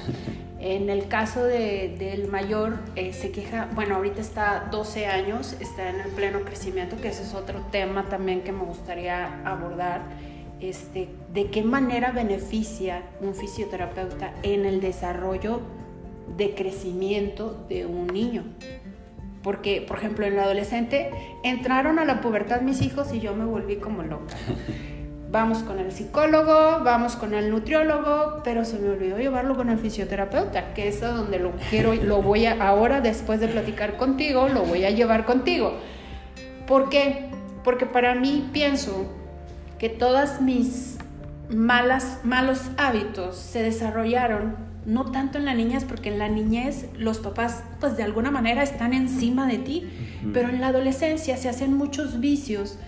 en el caso de, del mayor eh, se queja, bueno, ahorita está 12 años, está en el pleno crecimiento, que ese es otro tema también que me gustaría abordar, este, de qué manera beneficia un fisioterapeuta en el desarrollo de crecimiento de un niño. Porque, por ejemplo, en la adolescente entraron a la pubertad mis hijos y yo me volví como loca. Vamos con el psicólogo, vamos con el nutriólogo, pero se me olvidó llevarlo con el fisioterapeuta, que es a donde lo quiero, lo voy a, ahora después de platicar contigo, lo voy a llevar contigo. ¿Por qué? Porque para mí pienso que todas mis malas, malos hábitos se desarrollaron no tanto en la niñez, porque en la niñez los papás pues de alguna manera están encima de ti, pero en la adolescencia se hacen muchos vicios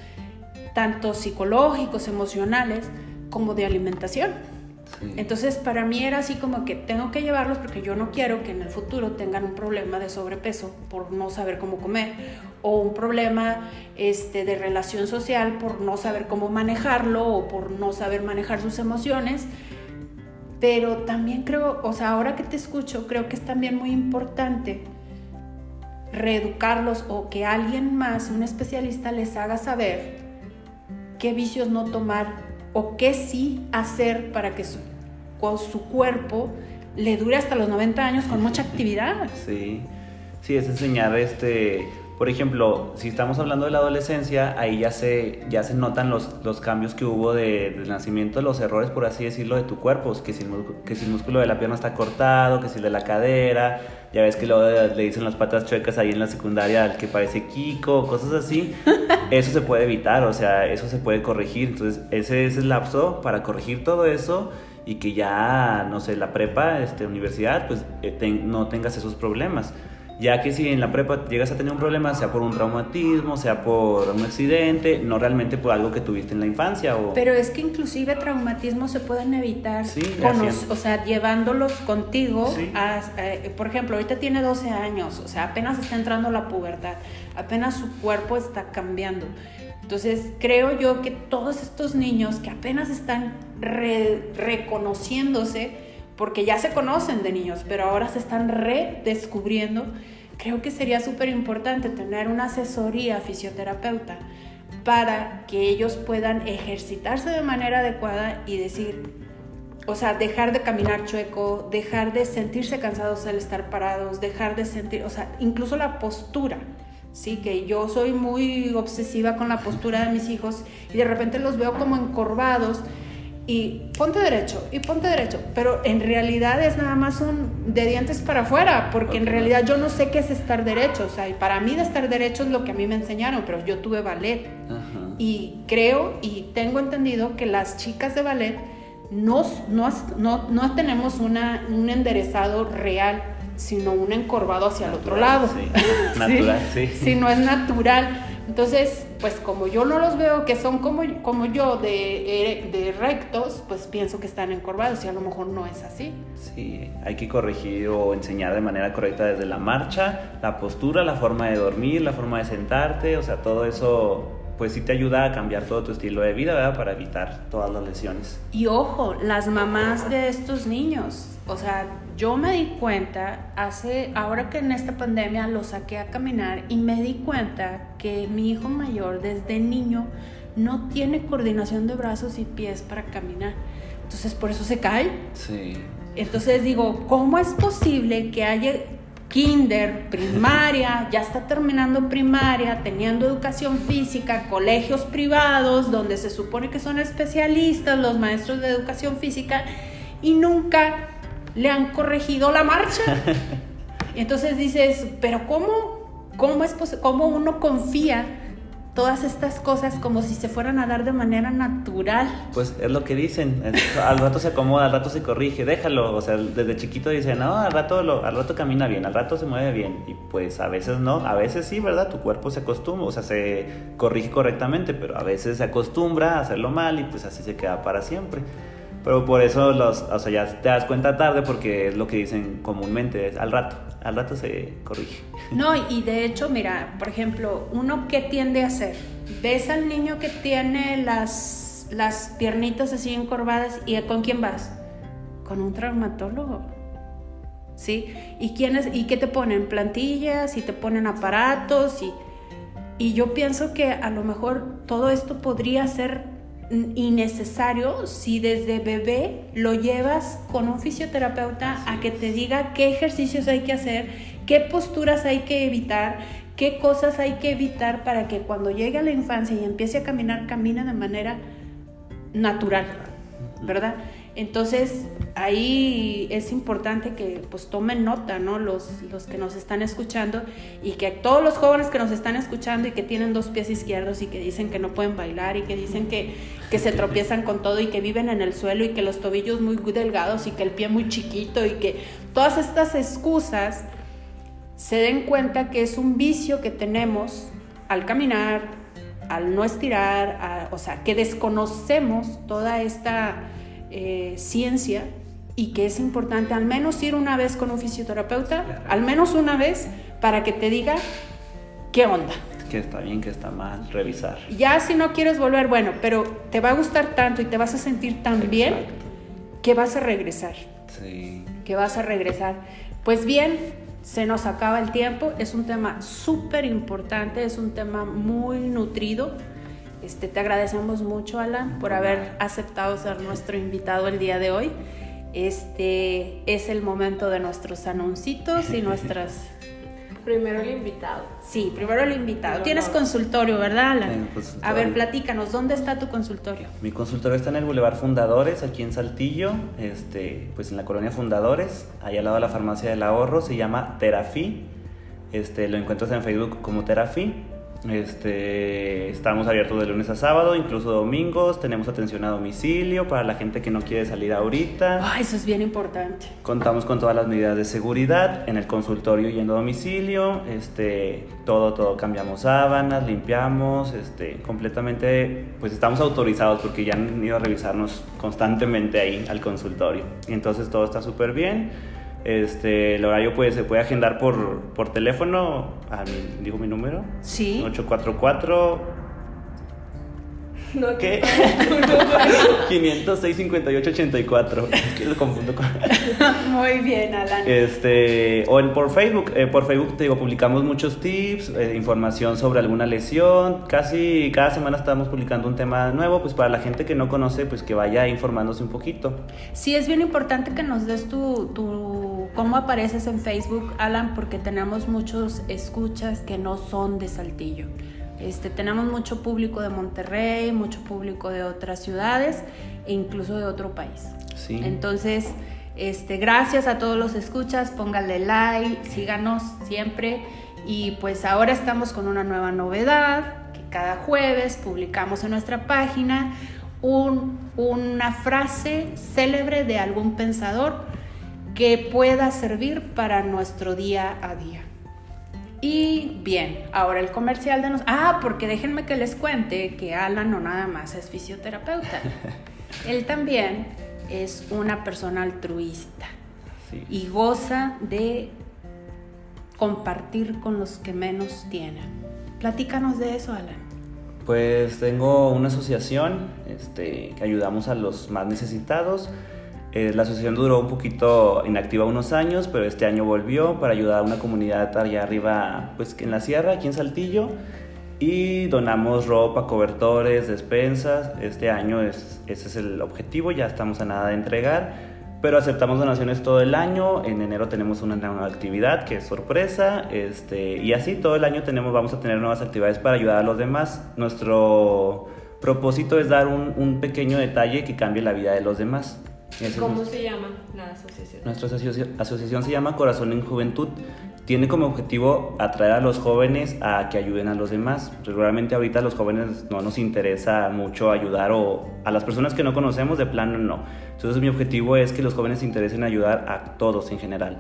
tanto psicológicos, emocionales, como de alimentación. Entonces, para mí era así como que tengo que llevarlos porque yo no quiero que en el futuro tengan un problema de sobrepeso por no saber cómo comer o un problema este, de relación social por no saber cómo manejarlo o por no saber manejar sus emociones. Pero también creo, o sea, ahora que te escucho, creo que es también muy importante reeducarlos o que alguien más, un especialista, les haga saber qué vicios no tomar o qué sí hacer para que su, su cuerpo le dure hasta los 90 años con mucha actividad. Sí, sí, es enseñar este... Por ejemplo, si estamos hablando de la adolescencia, ahí ya se, ya se notan los, los cambios que hubo de, del nacimiento, los errores, por así decirlo, de tu cuerpo. Que si, que si el músculo de la pierna está cortado, que si el de la cadera, ya ves que luego le dicen las patas chuecas ahí en la secundaria al que parece Kiko, cosas así. <laughs> Eso se puede evitar, o sea, eso se puede corregir. Entonces, ese es el lapso para corregir todo eso y que ya, no sé, la prepa, este, universidad, pues eh, no tengas esos problemas. Ya que si en la prepa llegas a tener un problema, sea por un traumatismo, sea por un accidente, no realmente por algo que tuviste en la infancia. O... Pero es que inclusive traumatismos se pueden evitar, o sea, llevándolos contigo. Eh, por ejemplo, ahorita tiene 12 años, o sea, apenas está entrando la pubertad, apenas su cuerpo está cambiando. Entonces, creo yo que todos estos niños que apenas están reconociéndose, porque ya se conocen de niños, pero ahora se están redescubriendo, creo que sería súper importante tener una asesoría fisioterapeuta para que ellos puedan ejercitarse de manera adecuada y decir, o sea, dejar de caminar chueco, dejar de sentirse cansados al estar parados, dejar de sentir, o sea, incluso la postura. Sí, que yo soy muy obsesiva con la postura de mis hijos y de repente los veo como encorvados y ponte derecho y ponte derecho, pero en realidad es nada más un de dientes para afuera, porque en realidad yo no sé qué es estar derecho, o sea, y para mí de estar derecho es lo que a mí me enseñaron, pero yo tuve ballet y creo y tengo entendido que las chicas de ballet no, no, no, no tenemos una, un enderezado real, sino un encorvado hacia el otro lado. <laughs> Sí. Natural, sí. sí. no es natural. Entonces, pues como yo no los veo que son como, como yo de, de, rectos, pues pienso que están encorvados y a lo mejor no es así. Sí, hay que corregir o enseñar de manera correcta desde la marcha, la postura, la forma de dormir, la forma de sentarte, o sea, todo eso pues sí te ayuda a cambiar todo tu estilo de vida, ¿verdad? Para evitar todas las lesiones. Y ojo, las mamás de estos niños, o sea, yo me di cuenta hace, ahora que en esta pandemia lo saqué a caminar y me di cuenta que mi hijo mayor desde niño no tiene coordinación de brazos y pies para caminar. Entonces por eso se cae. Sí. Entonces digo, ¿cómo es posible que haya kinder, primaria, ya está terminando primaria, teniendo educación física, colegios privados donde se supone que son especialistas los maestros de educación física y nunca le han corregido la marcha. Y <laughs> entonces dices, pero ¿cómo, cómo, es ¿cómo uno confía todas estas cosas como si se fueran a dar de manera natural. Pues es lo que dicen, al rato se acomoda, al rato se corrige, déjalo, o sea, desde chiquito dicen, no, al rato, al rato camina bien, al rato se mueve bien, y pues a veces no, a veces sí, ¿verdad? Tu cuerpo se acostumbra, o sea, se corrige correctamente, pero a veces se acostumbra a hacerlo mal y pues así se queda para siempre. Pero por eso los, o sea, ya te das cuenta tarde porque es lo que dicen comúnmente, al rato, al rato se corrige. No, y de hecho, mira, por ejemplo, uno que tiende a hacer, ves al niño que tiene las, las piernitas así encorvadas y ¿con quién vas? Con un traumatólogo. ¿Sí? ¿Y, quiénes, ¿Y qué te ponen? Plantillas y te ponen aparatos y, y yo pienso que a lo mejor todo esto podría ser innecesario si desde bebé lo llevas con un fisioterapeuta a que te diga qué ejercicios hay que hacer, qué posturas hay que evitar, qué cosas hay que evitar para que cuando llegue a la infancia y empiece a caminar, camine de manera natural, ¿verdad? Entonces, ahí es importante que pues tomen nota, ¿no? Los, los que nos están escuchando y que todos los jóvenes que nos están escuchando y que tienen dos pies izquierdos y que dicen que no pueden bailar y que dicen que, que se tropiezan con todo y que viven en el suelo y que los tobillos muy delgados y que el pie muy chiquito y que todas estas excusas se den cuenta que es un vicio que tenemos al caminar, al no estirar, o sea, que desconocemos toda esta eh, ciencia y que es importante al menos ir una vez con un fisioterapeuta, al menos una vez, para que te diga qué onda. Que está bien, que está mal, revisar. Ya si no quieres volver, bueno, pero te va a gustar tanto y te vas a sentir tan bien que vas a regresar. Sí. Que vas a regresar. Pues bien, se nos acaba el tiempo, es un tema súper importante, es un tema muy nutrido este, te agradecemos mucho, Alan, por haber aceptado ser nuestro invitado el día de hoy. Este es el momento de nuestros anuncios y <laughs> nuestras... Primero el invitado. Sí, primero el invitado. Tienes consultorio, ¿verdad, Alan? A ver, platícanos, ¿dónde está tu consultorio? Mi consultorio está en el Boulevard Fundadores, aquí en Saltillo, este, pues en la colonia Fundadores, ahí al lado de la farmacia del ahorro, se llama Terafi. Este, lo encuentras en Facebook como Terafi este, estamos abiertos de lunes a sábado, incluso domingos. Tenemos atención a domicilio para la gente que no quiere salir ahorita. Ah, eso es bien importante. Contamos con todas las medidas de seguridad en el consultorio yendo a domicilio. Este, todo, todo cambiamos sábanas, limpiamos, este, completamente, pues estamos autorizados porque ya han ido a revisarnos constantemente ahí al consultorio. Entonces todo está súper bien. Este, el horario pues, se puede agendar por, por teléfono. A mi, ¿Digo mi número? Sí. 844 no, ¿Qué? 506 58 84. que lo confundo con. <laughs> Muy bien, Alan. Este, o en, por Facebook. Eh, por Facebook te digo, publicamos muchos tips, eh, información sobre alguna lesión. Casi cada semana estamos publicando un tema nuevo, pues para la gente que no conoce, pues que vaya informándose un poquito. Sí, es bien importante que nos des tu, tu cómo apareces en Facebook, Alan, porque tenemos muchos escuchas que no son de Saltillo. Este, tenemos mucho público de Monterrey, mucho público de otras ciudades e incluso de otro país. Sí. Entonces, este, gracias a todos los escuchas, pónganle like, síganos siempre. Y pues ahora estamos con una nueva novedad, que cada jueves publicamos en nuestra página una frase célebre de algún pensador que pueda servir para nuestro día a día. Y bien, ahora el comercial de nos... Ah, porque déjenme que les cuente que Alan no nada más es fisioterapeuta. <laughs> Él también es una persona altruista y goza de compartir con los que menos tienen. Platícanos de eso, Alan. Pues tengo una asociación este, que ayudamos a los más necesitados. Eh, la asociación duró un poquito inactiva unos años, pero este año volvió para ayudar a una comunidad allá arriba, pues en la sierra, aquí en Saltillo. Y donamos ropa, cobertores, despensas. Este año es, ese es el objetivo, ya estamos a nada de entregar. Pero aceptamos donaciones todo el año. En enero tenemos una nueva actividad que es sorpresa. Este, y así todo el año tenemos, vamos a tener nuevas actividades para ayudar a los demás. Nuestro propósito es dar un, un pequeño detalle que cambie la vida de los demás. ¿Cómo se llama la asociación? Nuestra asociación se llama Corazón en Juventud. Tiene como objetivo atraer a los jóvenes a que ayuden a los demás. Regularmente ahorita a los jóvenes no nos interesa mucho ayudar o a las personas que no conocemos de plano no. Entonces mi objetivo es que los jóvenes se interesen en ayudar a todos en general.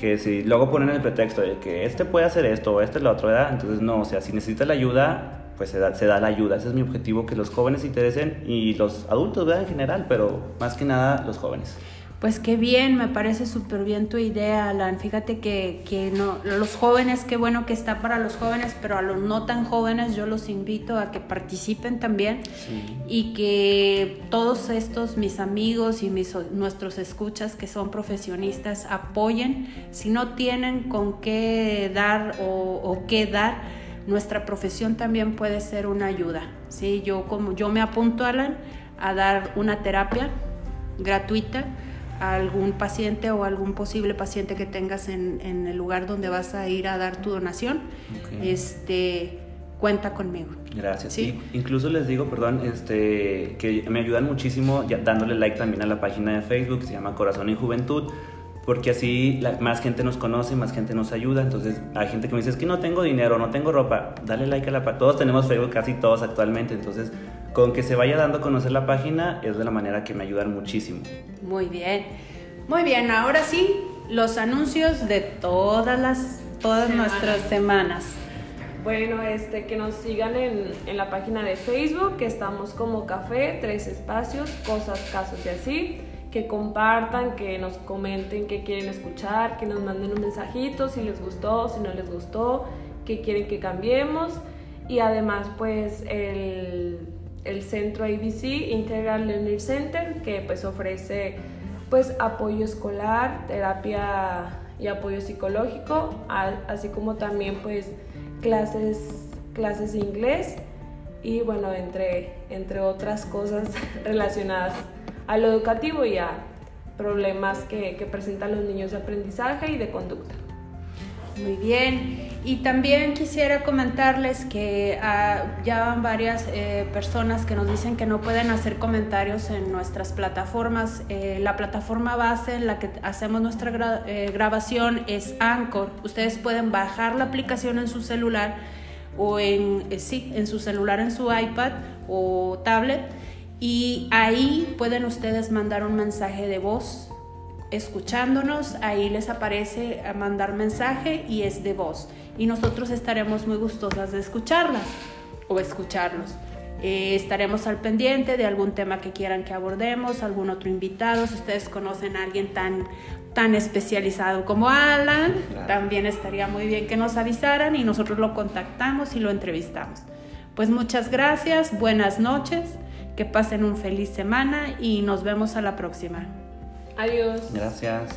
Que si luego ponen el pretexto de que este puede hacer esto o este es lo otro, ¿verdad? Entonces no, o sea, si necesita la ayuda, pues se da, se da la ayuda. Ese es mi objetivo, que los jóvenes se interesen y los adultos, ¿verdad? En general, pero más que nada los jóvenes. Pues qué bien, me parece súper bien tu idea, Alan. Fíjate que, que, no, los jóvenes, qué bueno que está para los jóvenes, pero a los no tan jóvenes yo los invito a que participen también y que todos estos mis amigos y mis, nuestros escuchas que son profesionistas apoyen. Si no tienen con qué dar o, o qué dar, nuestra profesión también puede ser una ayuda. ¿sí? Yo, como yo me apunto, Alan, a dar una terapia gratuita a algún paciente o algún posible paciente que tengas en, en el lugar donde vas a ir a dar tu donación. Este, cuenta conmigo. Gracias. ¿Sí? incluso les digo, perdón, este, que me ayudan muchísimo ya, dándole like también a la página de Facebook, se llama Corazón y Juventud porque así más gente nos conoce, más gente nos ayuda. Entonces, hay gente que me dice, es que no tengo dinero, no tengo ropa, dale like a la página. Todos tenemos Facebook, casi todos actualmente. Entonces, con que se vaya dando a conocer la página es de la manera que me ayudan muchísimo. Muy bien, muy bien. Ahora sí, los anuncios de todas las, todas nuestras semanas. Bueno, este, que nos sigan en, en la página de Facebook, que estamos como Café, Tres Espacios, Cosas, Casos y así que compartan, que nos comenten qué quieren escuchar, que nos manden un mensajito si les gustó, si no les gustó, qué quieren que cambiemos. Y además, pues el, el centro ABC, Integral Learning Center, que pues ofrece pues apoyo escolar, terapia y apoyo psicológico, así como también pues clases, clases de inglés y bueno, entre, entre otras cosas <laughs> relacionadas a lo educativo y a problemas que, presentan los niños de aprendizaje y de conducta. Muy bien. Y también quisiera comentarles que uh, ya van varias eh, personas que nos dicen que no pueden hacer comentarios en nuestras plataformas. Eh, la plataforma base en la que hacemos nuestra eh, grabación es Anchor. Ustedes pueden bajar la aplicación en su celular o en, sí, en su celular, en su iPad o tablet y ahí pueden ustedes mandar un mensaje de voz escuchándonos, ahí les aparece mandar mensaje y es de voz. Y nosotros estaremos muy gustosas de escucharlas o escucharlos. Eh, estaremos al pendiente de algún tema que quieran que abordemos, algún otro invitado. Si ustedes conocen a alguien tan, tan especializado como Alan, también estaría muy bien que nos avisaran y nosotros lo contactamos y lo entrevistamos. Pues muchas gracias, buenas noches. Que pasen un feliz semana y nos vemos a la próxima. Adiós. Gracias.